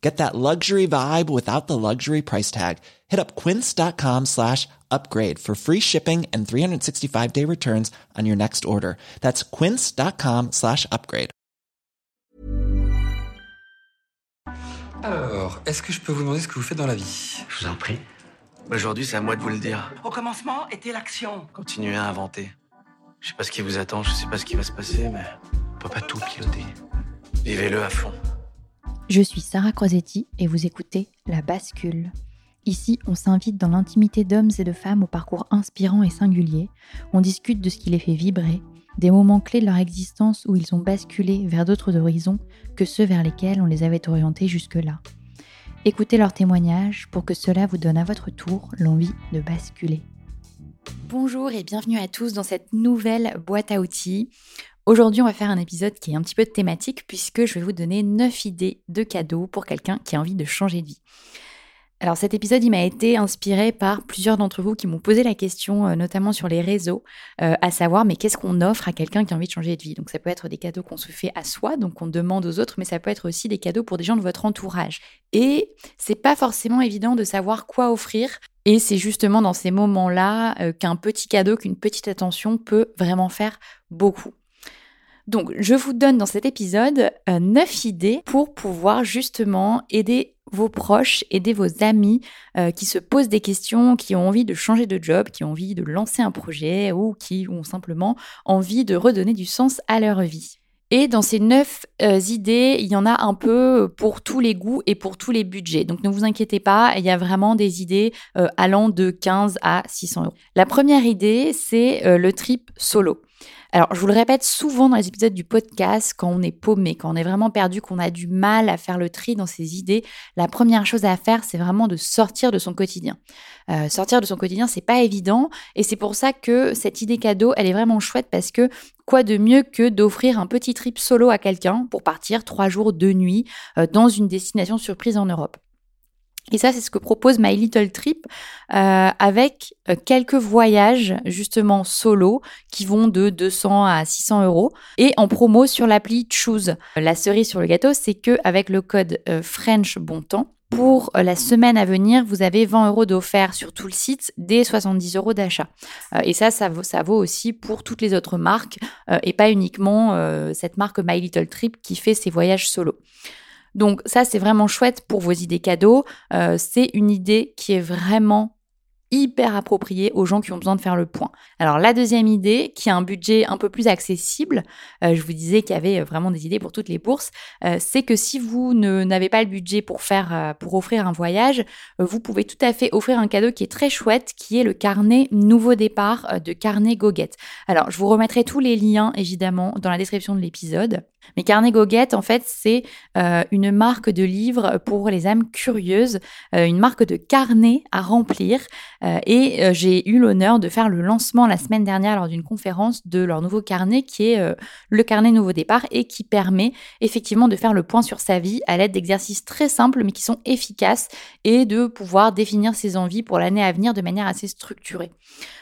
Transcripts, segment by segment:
Get that luxury vibe without the luxury price tag. Hit up quince.com slash upgrade for free shipping and 365 day returns on your next order. That's quince.com slash upgrade. Alors, est-ce que je peux vous demander ce que vous faites dans la vie? Je vous en prie. Aujourd'hui, c'est à moi de vous le dire. Au commencement était l'action. Continuez à inventer. Je sais pas ce qui vous attend, je sais pas ce qui va se passer, mais on peut pas tout piloter. Vivez-le à fond. Je suis Sarah Crosetti et vous écoutez La Bascule. Ici, on s'invite dans l'intimité d'hommes et de femmes au parcours inspirant et singulier. On discute de ce qui les fait vibrer, des moments clés de leur existence où ils ont basculé vers d'autres horizons que ceux vers lesquels on les avait orientés jusque-là. Écoutez leurs témoignages pour que cela vous donne à votre tour l'envie de basculer. Bonjour et bienvenue à tous dans cette nouvelle boîte à outils. Aujourd'hui, on va faire un épisode qui est un petit peu thématique puisque je vais vous donner 9 idées de cadeaux pour quelqu'un qui a envie de changer de vie. Alors cet épisode, il m'a été inspiré par plusieurs d'entre vous qui m'ont posé la question, euh, notamment sur les réseaux, euh, à savoir mais qu'est-ce qu'on offre à quelqu'un qui a envie de changer de vie? Donc ça peut être des cadeaux qu'on se fait à soi, donc qu'on demande aux autres, mais ça peut être aussi des cadeaux pour des gens de votre entourage. Et c'est pas forcément évident de savoir quoi offrir. Et c'est justement dans ces moments-là euh, qu'un petit cadeau, qu'une petite attention peut vraiment faire beaucoup. Donc, je vous donne dans cet épisode 9 idées pour pouvoir justement aider vos proches, aider vos amis euh, qui se posent des questions, qui ont envie de changer de job, qui ont envie de lancer un projet ou qui ont simplement envie de redonner du sens à leur vie. Et dans ces neuf euh, idées, il y en a un peu pour tous les goûts et pour tous les budgets. Donc ne vous inquiétez pas, il y a vraiment des idées euh, allant de 15 à 600 euros. La première idée, c'est le trip solo. Alors, je vous le répète souvent dans les épisodes du podcast, quand on est paumé, quand on est vraiment perdu, qu'on a du mal à faire le tri dans ses idées, la première chose à faire, c'est vraiment de sortir de son quotidien. Euh, sortir de son quotidien, c'est pas évident, et c'est pour ça que cette idée cadeau, elle est vraiment chouette parce que quoi de mieux que d'offrir un petit trip solo à quelqu'un pour partir trois jours, deux nuits euh, dans une destination surprise en Europe? Et ça, c'est ce que propose My Little Trip euh, avec euh, quelques voyages justement solo qui vont de 200 à 600 euros et en promo sur l'appli Choose. La cerise sur le gâteau, c'est que avec le code euh, French Bon pour la semaine à venir, vous avez 20 euros d'offert sur tout le site, des 70 euros d'achat. et ça, ça vaut, ça vaut, aussi pour toutes les autres marques et pas uniquement cette marque My Little Trip qui fait ses voyages solo. Donc ça, c'est vraiment chouette pour vos idées cadeaux. Euh, c'est une idée qui est vraiment hyper appropriée aux gens qui ont besoin de faire le point. Alors la deuxième idée, qui a un budget un peu plus accessible, euh, je vous disais qu'il y avait vraiment des idées pour toutes les bourses, euh, c'est que si vous n'avez pas le budget pour faire, pour offrir un voyage, vous pouvez tout à fait offrir un cadeau qui est très chouette, qui est le carnet Nouveau Départ de Carnet Goguette. Alors je vous remettrai tous les liens évidemment dans la description de l'épisode. Mais Carnet Goguette, en fait, c'est euh, une marque de livres pour les âmes curieuses, euh, une marque de carnet à remplir. Euh, et j'ai eu l'honneur de faire le lancement la semaine dernière lors d'une conférence de leur nouveau carnet qui est le carnet Nouveau Départ et qui permet effectivement de faire le point sur sa vie à l'aide d'exercices très simples mais qui sont efficaces et de pouvoir définir ses envies pour l'année à venir de manière assez structurée.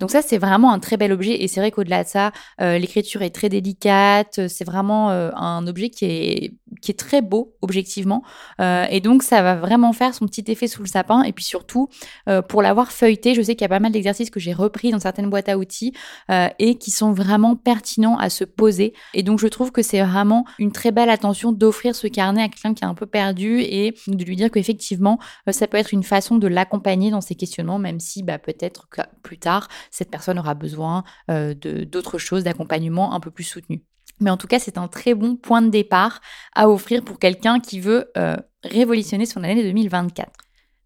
Donc ça, c'est vraiment un très bel objet et c'est vrai qu'au-delà de ça, l'écriture est très délicate, c'est vraiment un objet qui est, qui est très beau objectivement. Euh, et donc, ça va vraiment faire son petit effet sous le sapin. Et puis surtout, euh, pour l'avoir feuilleté, je sais qu'il y a pas mal d'exercices que j'ai repris dans certaines boîtes à outils euh, et qui sont vraiment pertinents à se poser. Et donc, je trouve que c'est vraiment une très belle attention d'offrir ce carnet à quelqu'un qui est un peu perdu et de lui dire qu'effectivement, ça peut être une façon de l'accompagner dans ses questionnements, même si bah, peut-être que plus tard, cette personne aura besoin d'autres choses, d'accompagnement un peu plus soutenu. Mais en tout cas, c'est un très bon point de départ à offrir pour quelqu'un qui veut euh, révolutionner son année 2024.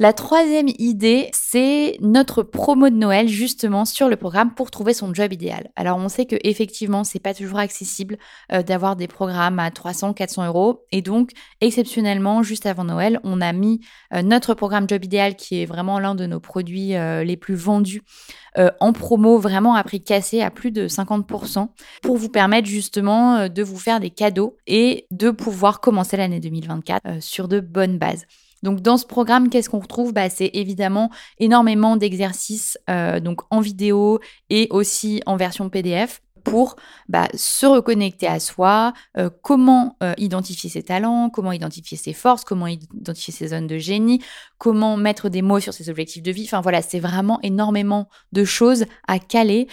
La troisième idée, c'est notre promo de Noël justement sur le programme pour trouver son job idéal. Alors on sait que effectivement c'est pas toujours accessible euh, d'avoir des programmes à 300, 400 euros et donc exceptionnellement juste avant Noël, on a mis euh, notre programme job idéal qui est vraiment l'un de nos produits euh, les plus vendus en promo vraiment à prix cassé à plus de 50% pour vous permettre justement de vous faire des cadeaux et de pouvoir commencer l'année 2024 sur de bonnes bases. Donc dans ce programme, qu'est-ce qu'on retrouve? Bah, C'est évidemment énormément d'exercices euh, donc en vidéo et aussi en version PDF pour bah, se reconnecter à soi, euh, comment euh, identifier ses talents, comment identifier ses forces, comment identifier ses zones de génie, comment mettre des mots sur ses objectifs de vie. Enfin voilà, c'est vraiment énormément de choses à caler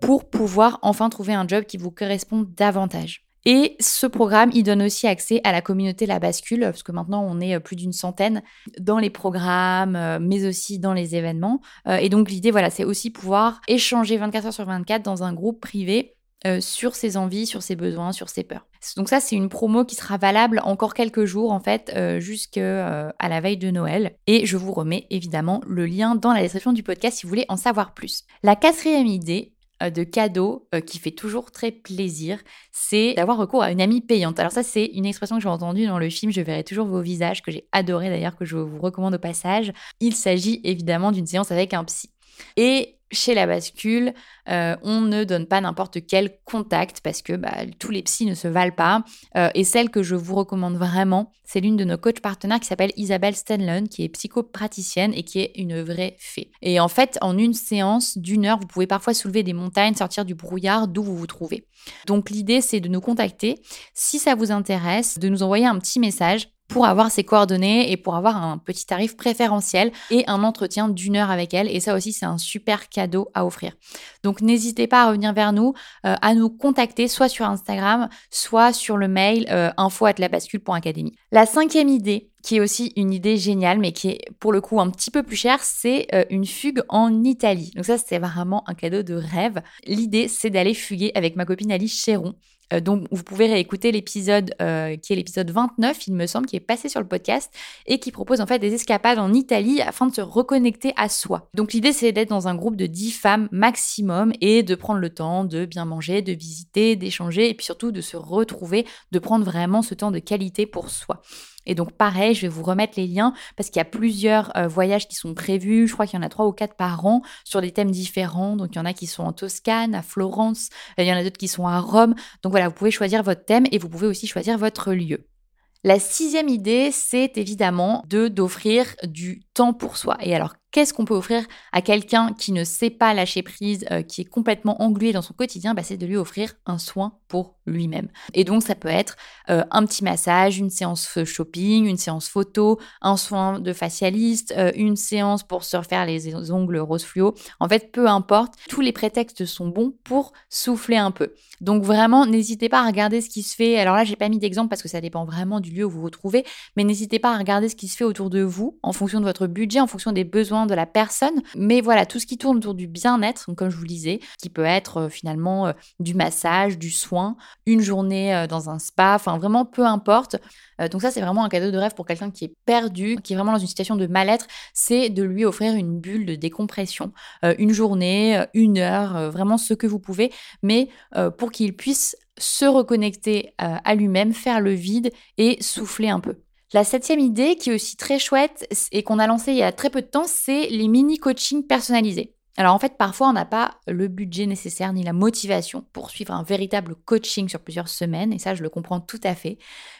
pour pouvoir enfin trouver un job qui vous correspond davantage. Et ce programme, il donne aussi accès à la communauté La Bascule, parce que maintenant on est euh, plus d'une centaine dans les programmes, euh, mais aussi dans les événements. Euh, et donc l'idée, voilà, c'est aussi pouvoir échanger 24 heures sur 24 dans un groupe privé sur ses envies, sur ses besoins, sur ses peurs. Donc ça, c'est une promo qui sera valable encore quelques jours, en fait, jusqu'à la veille de Noël. Et je vous remets évidemment le lien dans la description du podcast si vous voulez en savoir plus. La quatrième idée, de cadeau euh, qui fait toujours très plaisir, c'est d'avoir recours à une amie payante. Alors ça, c'est une expression que j'ai entendue dans le film Je verrai toujours vos visages, que j'ai adoré d'ailleurs, que je vous recommande au passage. Il s'agit évidemment d'une séance avec un psy. Et chez la bascule, euh, on ne donne pas n'importe quel contact parce que bah, tous les psys ne se valent pas. Euh, et celle que je vous recommande vraiment, c'est l'une de nos coachs partenaires qui s'appelle Isabelle Stenlon, qui est psychopraticienne et qui est une vraie fée. Et en fait, en une séance d'une heure, vous pouvez parfois soulever des montagnes, sortir du brouillard d'où vous vous trouvez. Donc l'idée, c'est de nous contacter. Si ça vous intéresse, de nous envoyer un petit message pour avoir ses coordonnées et pour avoir un petit tarif préférentiel et un entretien d'une heure avec elle. Et ça aussi, c'est un super cadeau à offrir. Donc n'hésitez pas à revenir vers nous, euh, à nous contacter soit sur Instagram, soit sur le mail euh. La cinquième idée, qui est aussi une idée géniale, mais qui est pour le coup un petit peu plus chère, c'est euh, une fugue en Italie. Donc ça, c'est vraiment un cadeau de rêve. L'idée, c'est d'aller fuguer avec ma copine Alice Chéron. Euh, donc, vous pouvez réécouter l'épisode euh, qui est l'épisode 29, il me semble, qui est passé sur le podcast et qui propose en fait des escapades en Italie afin de se reconnecter à soi. Donc, l'idée, c'est d'être dans un groupe de 10 femmes maximum et de prendre le temps de bien manger, de visiter, d'échanger et puis surtout de se retrouver, de prendre vraiment ce temps de qualité pour soi. Et donc pareil, je vais vous remettre les liens parce qu'il y a plusieurs euh, voyages qui sont prévus. Je crois qu'il y en a trois ou quatre par an sur des thèmes différents. Donc il y en a qui sont en Toscane, à Florence, il y en a d'autres qui sont à Rome. Donc voilà, vous pouvez choisir votre thème et vous pouvez aussi choisir votre lieu. La sixième idée, c'est évidemment de d'offrir du temps pour soi. Et alors, qu'est-ce qu'on peut offrir à quelqu'un qui ne sait pas lâcher prise, euh, qui est complètement englué dans son quotidien? Bah, C'est de lui offrir un soin pour lui-même. Et donc, ça peut être euh, un petit massage, une séance shopping, une séance photo, un soin de facialiste, euh, une séance pour se refaire les ongles rose fluo. En fait, peu importe, tous les prétextes sont bons pour souffler un peu. Donc vraiment, n'hésitez pas à regarder ce qui se fait. Alors là, j'ai pas mis d'exemple parce que ça dépend vraiment du lieu où vous vous trouvez, mais n'hésitez pas à regarder ce qui se fait autour de vous en fonction de votre budget, en fonction des besoins de la personne. Mais voilà, tout ce qui tourne autour du bien-être, comme je vous le disais, qui peut être euh, finalement du massage, du soin, une journée euh, dans un spa, enfin vraiment peu importe. donc ça, c'est vraiment un cadeau de rêve pour quelqu'un qui est perdu, qui est vraiment dans une situation de mal-être, c'est de lui offrir une bulle de décompression, une journée, une heure, vraiment ce que vous pouvez, mais pour qu'il puisse se reconnecter euh, à lui-même, faire le vide et souffler un peu. La septième idée, qui est aussi très chouette et qu'on a lancée il y a très peu de temps, c'est les mini-coachings personnalisés. Alors en fait, parfois, on n'a pas le budget nécessaire ni la motivation pour suivre un véritable coaching sur plusieurs semaines, et ça, je le comprends tout à fait.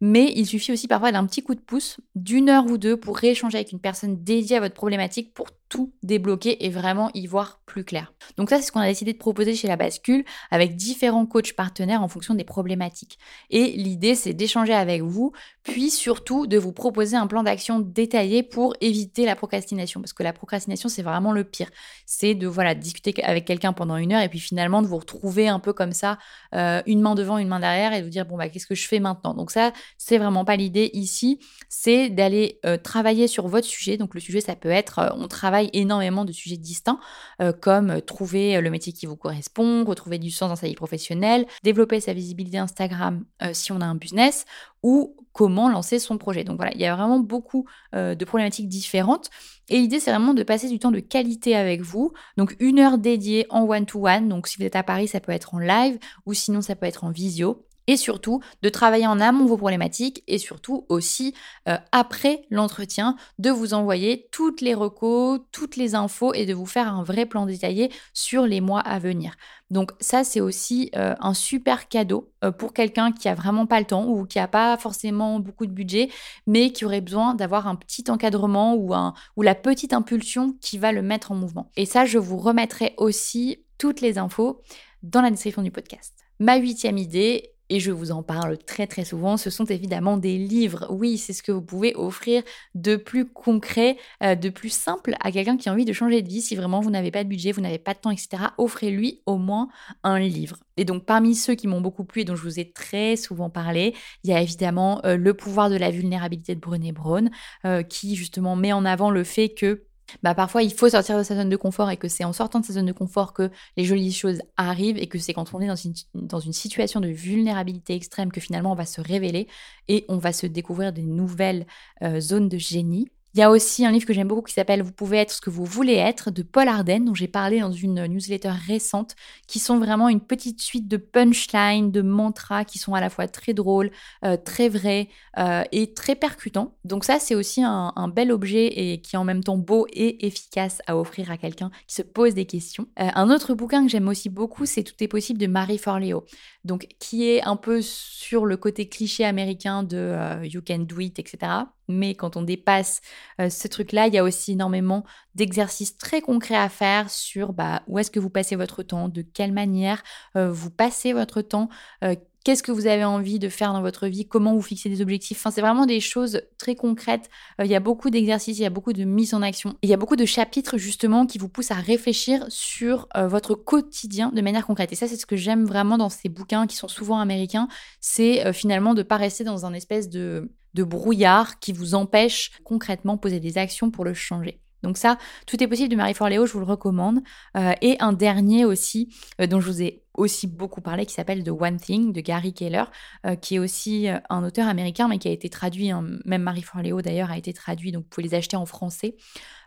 Mais il suffit aussi parfois d'un petit coup de pouce, d'une heure ou deux, pour rééchanger avec une personne dédiée à votre problématique pour tout débloquer et vraiment y voir plus clair. Donc ça, c'est ce qu'on a décidé de proposer chez la bascule avec différents coachs partenaires en fonction des problématiques. Et l'idée, c'est d'échanger avec vous, puis surtout de vous proposer un plan d'action détaillé pour éviter la procrastination. Parce que la procrastination, c'est vraiment le pire. C'est de voilà discuter avec quelqu'un pendant une heure et puis finalement de vous retrouver un peu comme ça, euh, une main devant, une main derrière et de vous dire bon bah qu'est-ce que je fais maintenant? Donc ça, c'est vraiment pas l'idée ici. C'est d'aller euh, travailler sur votre sujet. Donc le sujet, ça peut être, euh, on travaille énormément de sujets distincts, euh, comme trouver le métier qui vous correspond, retrouver du sens dans sa vie professionnelle, développer sa visibilité Instagram euh, si on a un business, ou comment lancer son projet. Donc voilà, il y a vraiment beaucoup euh, de problématiques différentes. Et l'idée, c'est vraiment de passer du temps de qualité avec vous. Donc une heure dédiée en one-to-one. Donc si vous êtes à Paris, ça peut être en live, ou sinon ça peut être en visio et surtout de travailler en amont vos problématiques et surtout aussi euh, après l'entretien de vous envoyer toutes les recos, toutes les infos et de vous faire un vrai plan détaillé sur les mois à venir. Donc ça c'est aussi euh, un super cadeau euh, pour quelqu'un qui a vraiment pas le temps ou qui a pas forcément beaucoup de budget mais qui aurait besoin d'avoir un petit encadrement ou un ou la petite impulsion qui va le mettre en mouvement. Et ça je vous remettrai aussi toutes les infos dans la description du podcast. Ma huitième idée, et je vous en parle très très souvent, ce sont évidemment des livres. Oui, c'est ce que vous pouvez offrir de plus concret, euh, de plus simple à quelqu'un qui a envie de changer de vie. Si vraiment vous n'avez pas de budget, vous n'avez pas de temps, etc., offrez-lui au moins un livre. Et donc parmi ceux qui m'ont beaucoup plu et dont je vous ai très souvent parlé, il y a évidemment euh, Le pouvoir de la vulnérabilité de Brené Brown, euh, qui justement met en avant le fait que bah parfois il faut sortir de sa zone de confort et que c'est en sortant de sa zone de confort que les jolies choses arrivent et que c'est quand on est dans une, situation de vulnérabilité extrême que finalement on va se révéler et on va se découvrir des nouvelles euh, zones de génie. Il y a aussi un livre que j'aime beaucoup qui s'appelle Vous pouvez être ce que vous voulez être de Paul Arden, dont j'ai parlé dans une newsletter récente, qui sont vraiment une petite suite de punchlines, de mantras qui sont à la fois très drôles, euh, très vrais euh, et très percutants. Donc ça, c'est aussi un, bel objet et qui est en même temps beau et efficace à offrir à quelqu'un qui se pose des questions. Euh, un autre bouquin que j'aime aussi beaucoup, c'est Tout est possible de Marie Forleo, donc qui est un peu sur le côté cliché américain de You can do it, etc mais quand on dépasse euh, ce truc-là, il y a aussi énormément d'exercices très concrets à faire sur bah, où est-ce que vous passez votre temps, de quelle manière euh, vous passez votre temps, euh, qu'est-ce que vous avez envie de faire dans votre vie, comment vous fixez des objectifs. Enfin, c'est vraiment des choses très concrètes. il y a beaucoup d'exercices, il y a beaucoup de mise en action. il y a beaucoup de chapitres justement qui vous poussent à réfléchir sur votre quotidien de manière concrète. Et ça, c'est ce que j'aime vraiment dans ces bouquins qui sont souvent américains, c'est finalement de pas rester dans un espèce de de brouillard qui vous empêche concrètement poser des actions pour le changer. Donc ça, tout est possible de Marie Forleo, je vous le recommande. Euh, et un dernier aussi, euh, dont je vous ai aussi beaucoup parlé, qui s'appelle The One Thing de Gary Keller, euh, qui est aussi un auteur américain, mais qui a été traduit, hein, même Marie Forleo d'ailleurs a été traduit, donc vous pouvez les acheter en français.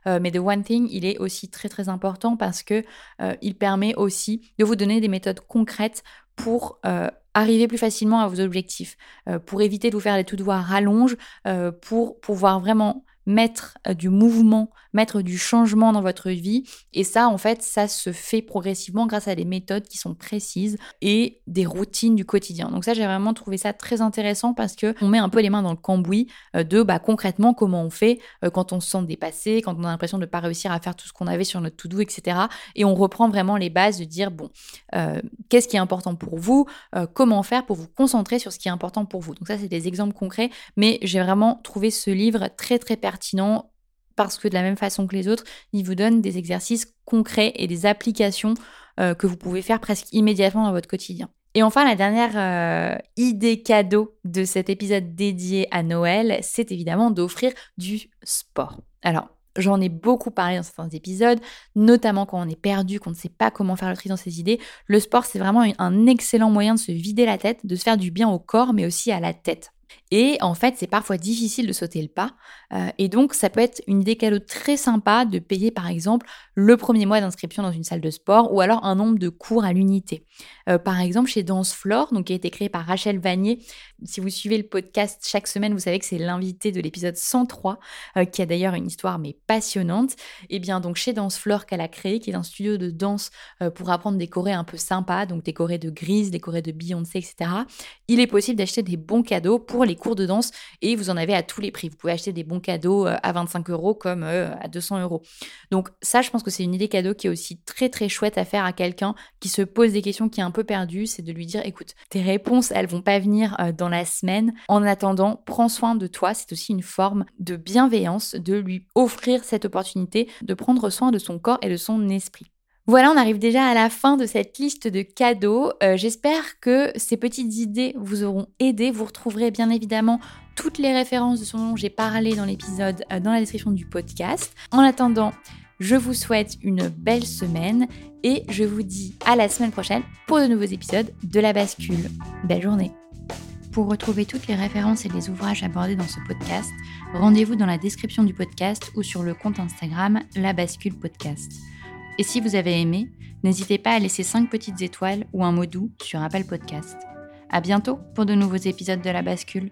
mais The One Thing, il est aussi très très important parce que il permet aussi de vous donner des méthodes concrètes pour arriver plus facilement à vos objectifs, euh, pour éviter de vous faire des tout devoirs rallonge, euh, pour pouvoir vraiment mettre euh, du mouvement, mettre du changement dans votre vie. Et ça, en fait, ça se fait progressivement grâce à des méthodes qui sont précises et des routines du quotidien. Donc ça, j'ai vraiment trouvé ça très intéressant parce que on met un peu les mains dans le cambouis de bah, concrètement comment on fait quand on se sent dépassé, quand on a l'impression de ne pas réussir à faire tout ce qu'on avait sur notre to-do, etc. Et on reprend vraiment les bases de dire, bon, qu'est-ce qui est important pour vous, comment faire pour vous concentrer sur ce qui est important pour vous. Donc ça, c'est des exemples concrets, mais j'ai vraiment trouvé ce livre très, très pertinent parce que de la même façon que les autres, il vous donne des exercices concrets et des applications euh, que vous pouvez faire presque immédiatement dans votre quotidien. Et enfin, la dernière euh, idée cadeau de cet épisode dédié à Noël, c'est évidemment d'offrir du sport. Alors, J'en ai beaucoup parlé dans certains épisodes, notamment quand on est perdu, qu'on ne sait pas comment faire le tri dans ses idées. Le sport, c'est vraiment un excellent moyen de se vider la tête, de se faire du bien au corps, mais aussi à la tête. Et en fait, c'est parfois difficile de sauter le pas. Euh, et donc, ça peut être une idée cadeau très sympa de payer, par exemple, le premier mois d'inscription dans une salle de sport ou alors un nombre de cours à l'unité. Euh, par exemple, chez Danse Floor, donc qui a été créé par Rachel Vanier. Si vous suivez le podcast chaque semaine, vous savez que c'est l'invité de l'épisode 103, euh, qui a d'ailleurs une histoire mais passionnante. Et eh bien donc chez Danse Floor qu'elle a créé, qui est un studio de danse pour apprendre des chorés un peu sympas, donc des chorés de Grise, des chorés de Beyoncé, etc. Il est possible d'acheter des bons cadeaux pour les cours de danse et vous en avez à tous les prix. Vous pouvez acheter des bons cadeaux euh, à 25 euros comme euh, à 200 euros. Donc ça, je pense que c'est une idée cadeau qui est aussi très très chouette à faire à quelqu'un qui se pose des questions, qui est un peu perdu, c'est de lui dire, écoute, tes réponses, elles vont pas venir euh, dans la semaine. En attendant, prends soin de toi. C'est aussi une forme de bienveillance de lui offrir cette opportunité de prendre soin de son corps et de son esprit. Voilà, on arrive déjà à la fin de cette liste de cadeaux. Euh, j'espère que ces petites idées vous auront aidé. Vous retrouverez bien évidemment toutes les références de ce dont j'ai parlé dans l'épisode euh, dans la description du podcast. En attendant, je vous souhaite une belle semaine et je vous dis à la semaine prochaine pour de nouveaux épisodes de La Bascule. Belle journée. Pour retrouver toutes les références et les ouvrages abordés dans ce podcast, rendez-vous dans la description du podcast ou sur le compte Instagram La Bascule Podcast. Et si vous avez aimé, n'hésitez pas à laisser 5 petites étoiles ou un mot doux sur Apple Podcast. À bientôt pour de nouveaux épisodes de La Bascule.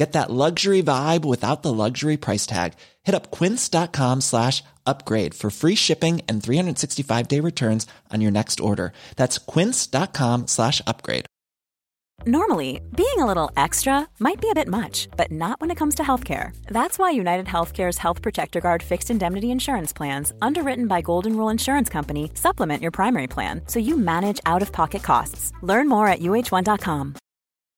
Get that luxury vibe without the luxury price tag. Hit up quince.com slash upgrade for free shipping and 365 day returns on your next order. That's quince.com slash upgrade. Normally, being a little extra might be a bit much, but not when it comes to healthcare. That's why United Healthcare's Health Protector Guard fixed indemnity insurance plans, underwritten by Golden Rule Insurance Company, supplement your primary plan so you manage out of pocket costs. Learn more at uh1.com.